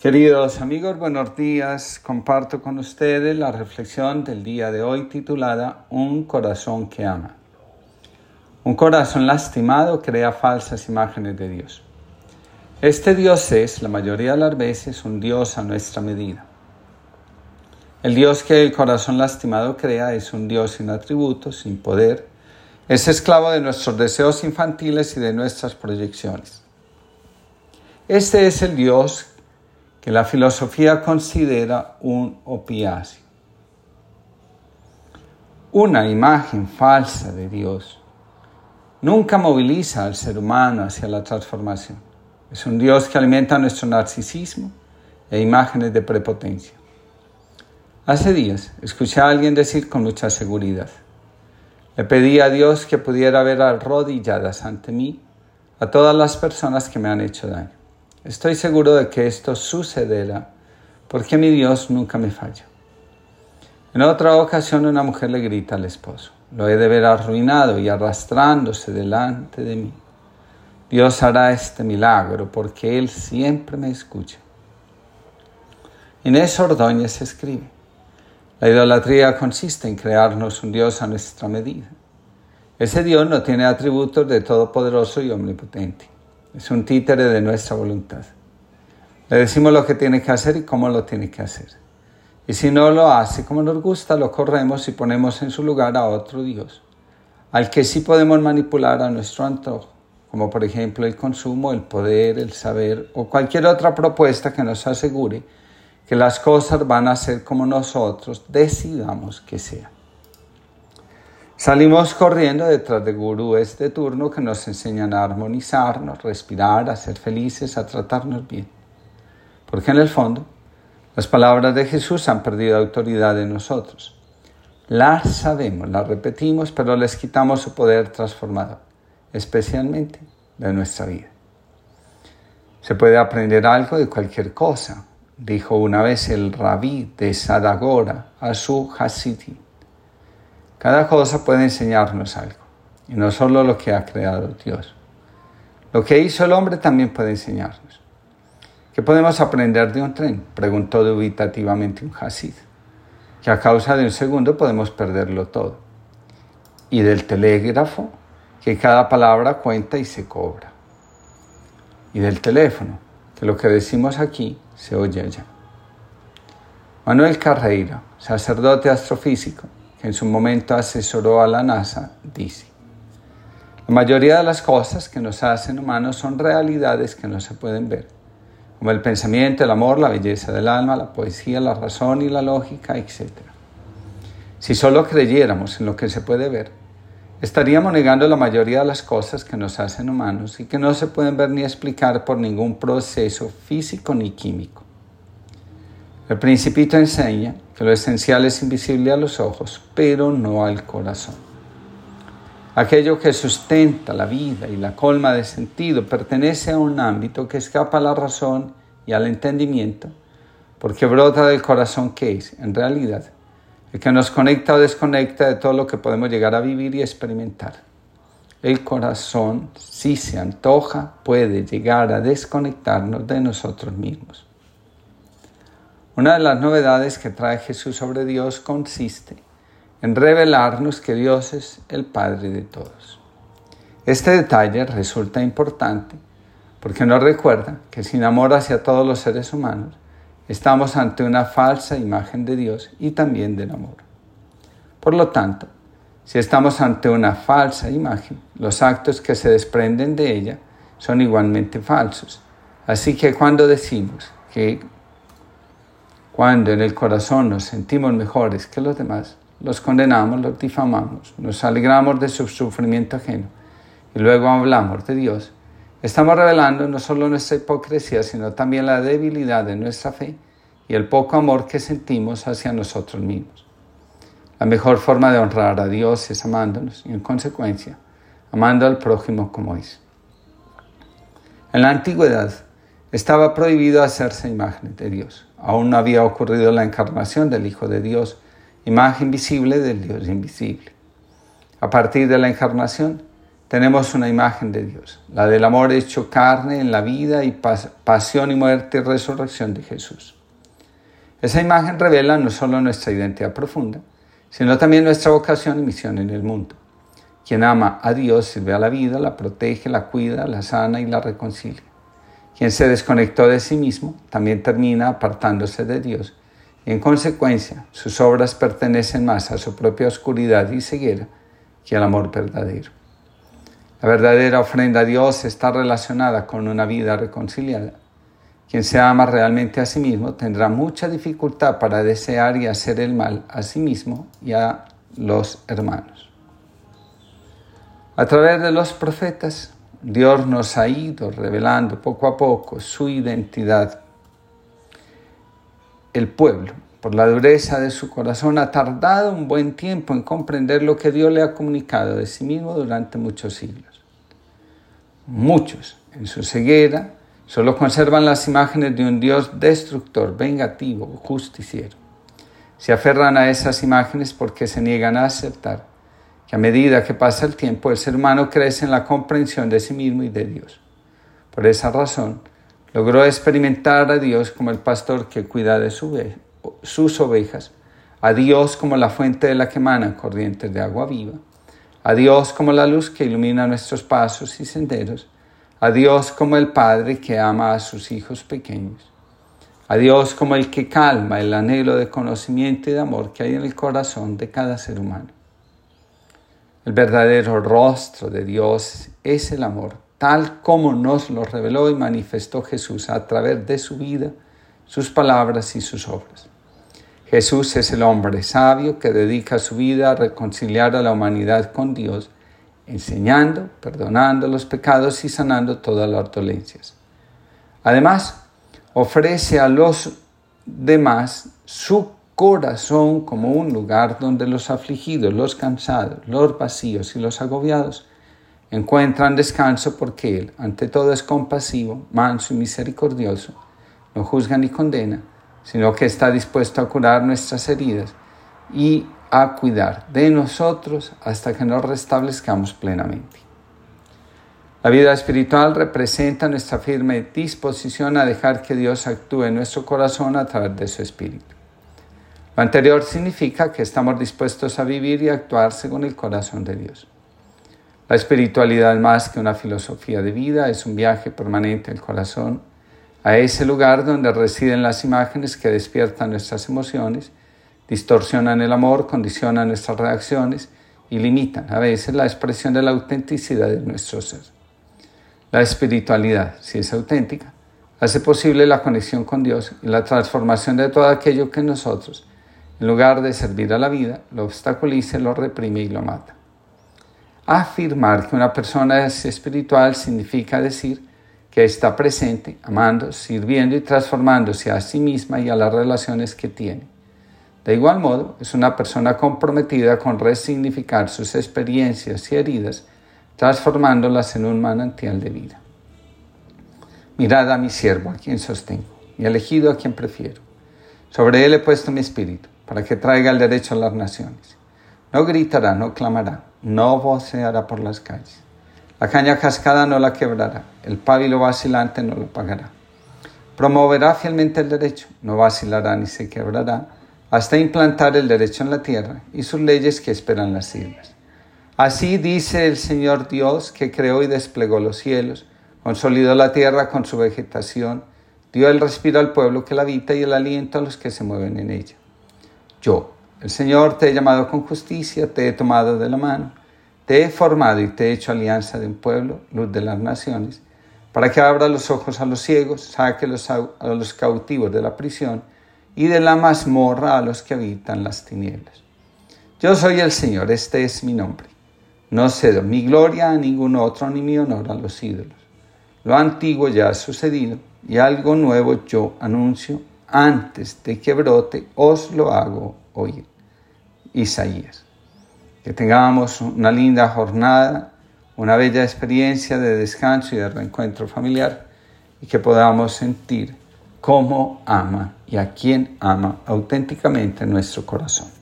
Queridos amigos, buenos días. Comparto con ustedes la reflexión del día de hoy titulada Un corazón que ama. Un corazón lastimado crea falsas imágenes de Dios. Este Dios es, la mayoría de las veces, un Dios a nuestra medida. El Dios que el corazón lastimado crea es un Dios sin atributos, sin poder. Es esclavo de nuestros deseos infantiles y de nuestras proyecciones. Este es el Dios que la filosofía considera un opiáceo. Una imagen falsa de Dios nunca moviliza al ser humano hacia la transformación. Es un Dios que alimenta nuestro narcisismo e imágenes de prepotencia. Hace días escuché a alguien decir con mucha seguridad, le pedí a Dios que pudiera ver arrodilladas ante mí a todas las personas que me han hecho daño. Estoy seguro de que esto sucederá porque mi Dios nunca me falla. En otra ocasión una mujer le grita al esposo, lo he de ver arruinado y arrastrándose delante de mí. Dios hará este milagro porque Él siempre me escucha. Inés Ordóñez escribe, la idolatría consiste en crearnos un Dios a nuestra medida. Ese Dios no tiene atributos de todopoderoso y omnipotente. Es un títere de nuestra voluntad. Le decimos lo que tiene que hacer y cómo lo tiene que hacer. Y si no lo hace como nos gusta, lo corremos y ponemos en su lugar a otro Dios, al que sí podemos manipular a nuestro antojo, como por ejemplo el consumo, el poder, el saber o cualquier otra propuesta que nos asegure que las cosas van a ser como nosotros decidamos que sean. Salimos corriendo detrás de gurúes de turno que nos enseñan a armonizarnos, respirar, a ser felices, a tratarnos bien. Porque en el fondo, las palabras de Jesús han perdido autoridad en nosotros. Las sabemos, las repetimos, pero les quitamos su poder transformador, especialmente de nuestra vida. Se puede aprender algo de cualquier cosa, dijo una vez el rabí de Sadagora a su Hasidim. Cada cosa puede enseñarnos algo, y no solo lo que ha creado Dios. Lo que hizo el hombre también puede enseñarnos. ¿Qué podemos aprender de un tren? Preguntó dubitativamente un Hasid. Que a causa de un segundo podemos perderlo todo. Y del telégrafo, que cada palabra cuenta y se cobra. Y del teléfono, que lo que decimos aquí se oye allá. Manuel Carreira, sacerdote astrofísico, que en su momento asesoró a la NASA, dice, la mayoría de las cosas que nos hacen humanos son realidades que no se pueden ver, como el pensamiento, el amor, la belleza del alma, la poesía, la razón y la lógica, etc. Si solo creyéramos en lo que se puede ver, estaríamos negando la mayoría de las cosas que nos hacen humanos y que no se pueden ver ni explicar por ningún proceso físico ni químico. El principito enseña que lo esencial es invisible a los ojos, pero no al corazón. Aquello que sustenta la vida y la colma de sentido pertenece a un ámbito que escapa a la razón y al entendimiento, porque brota del corazón que es, en realidad, el que nos conecta o desconecta de todo lo que podemos llegar a vivir y experimentar. El corazón, si se antoja, puede llegar a desconectarnos de nosotros mismos. Una de las novedades que trae Jesús sobre Dios consiste en revelarnos que Dios es el Padre de todos. Este detalle resulta importante porque nos recuerda que sin amor hacia todos los seres humanos, estamos ante una falsa imagen de Dios y también del amor. Por lo tanto, si estamos ante una falsa imagen, los actos que se desprenden de ella son igualmente falsos. Así que cuando decimos que cuando en el corazón nos sentimos mejores que los demás, los condenamos, los difamamos, nos alegramos de su sufrimiento ajeno y luego hablamos de Dios, estamos revelando no solo nuestra hipocresía, sino también la debilidad de nuestra fe y el poco amor que sentimos hacia nosotros mismos. La mejor forma de honrar a Dios es amándonos y en consecuencia amando al prójimo como es. En la antigüedad estaba prohibido hacerse imágenes de Dios. Aún no había ocurrido la encarnación del Hijo de Dios, imagen visible del Dios invisible. A partir de la encarnación, tenemos una imagen de Dios, la del amor hecho carne en la vida y pasión y muerte y resurrección de Jesús. Esa imagen revela no solo nuestra identidad profunda, sino también nuestra vocación y misión en el mundo. Quien ama a Dios sirve a la vida, la protege, la cuida, la sana y la reconcilia. Quien se desconectó de sí mismo también termina apartándose de Dios y en consecuencia sus obras pertenecen más a su propia oscuridad y ceguera que al amor verdadero. La verdadera ofrenda a Dios está relacionada con una vida reconciliada quien se ama realmente a sí mismo tendrá mucha dificultad para desear y hacer el mal a sí mismo y a los hermanos. A través de los profetas, Dios nos ha ido revelando poco a poco su identidad. El pueblo, por la dureza de su corazón, ha tardado un buen tiempo en comprender lo que Dios le ha comunicado de sí mismo durante muchos siglos. Muchos, en su ceguera, Solo conservan las imágenes de un Dios destructor, vengativo, justiciero. Se aferran a esas imágenes porque se niegan a aceptar que a medida que pasa el tiempo el ser humano crece en la comprensión de sí mismo y de Dios. Por esa razón, logró experimentar a Dios como el pastor que cuida de sus ovejas, a Dios como la fuente de la que emanan corrientes de agua viva, a Dios como la luz que ilumina nuestros pasos y senderos, a Dios como el Padre que ama a sus hijos pequeños, a Dios como el que calma el anhelo de conocimiento y de amor que hay en el corazón de cada ser humano. El verdadero rostro de Dios es el amor, tal como nos lo reveló y manifestó Jesús a través de su vida, sus palabras y sus obras. Jesús es el hombre sabio que dedica su vida a reconciliar a la humanidad con Dios enseñando, perdonando los pecados y sanando todas las dolencias. Además, ofrece a los demás su corazón como un lugar donde los afligidos, los cansados, los vacíos y los agobiados encuentran descanso porque Él, ante todo, es compasivo, manso y misericordioso, no juzga ni condena, sino que está dispuesto a curar nuestras heridas y a cuidar de nosotros hasta que nos restablezcamos plenamente. La vida espiritual representa nuestra firme disposición a dejar que Dios actúe en nuestro corazón a través de su espíritu. Lo anterior significa que estamos dispuestos a vivir y actuar según el corazón de Dios. La espiritualidad más que una filosofía de vida es un viaje permanente del corazón a ese lugar donde residen las imágenes que despiertan nuestras emociones distorsionan el amor, condicionan nuestras reacciones y limitan a veces la expresión de la autenticidad de nuestro ser. La espiritualidad, si es auténtica, hace posible la conexión con Dios y la transformación de todo aquello que nosotros, en lugar de servir a la vida, lo obstaculice, lo reprime y lo mata. Afirmar que una persona es espiritual significa decir que está presente, amando, sirviendo y transformándose a sí misma y a las relaciones que tiene de igual modo, es una persona comprometida con resignificar sus experiencias y heridas, transformándolas en un manantial de vida. Mirad a mi siervo, a quien sostengo, y elegido a quien prefiero. Sobre él he puesto mi espíritu, para que traiga el derecho a las naciones. No gritará, no clamará, no voceará por las calles. La caña cascada no la quebrará, el pábilo vacilante no lo pagará. Promoverá fielmente el derecho, no vacilará ni se quebrará hasta implantar el derecho en la tierra y sus leyes que esperan las islas. Así dice el Señor Dios que creó y desplegó los cielos, consolidó la tierra con su vegetación, dio el respiro al pueblo que la habita y el aliento a los que se mueven en ella. Yo, el Señor, te he llamado con justicia, te he tomado de la mano, te he formado y te he hecho alianza de un pueblo, luz de las naciones, para que abra los ojos a los ciegos, saque a los cautivos de la prisión, y de la mazmorra a los que habitan las tinieblas. Yo soy el Señor, este es mi nombre. No cedo mi gloria a ningún otro ni mi honor a los ídolos. Lo antiguo ya ha sucedido y algo nuevo yo anuncio antes de que brote, os lo hago oír. Isaías. Que tengamos una linda jornada, una bella experiencia de descanso y de reencuentro familiar y que podamos sentir cómo ama y a quién ama auténticamente nuestro corazón.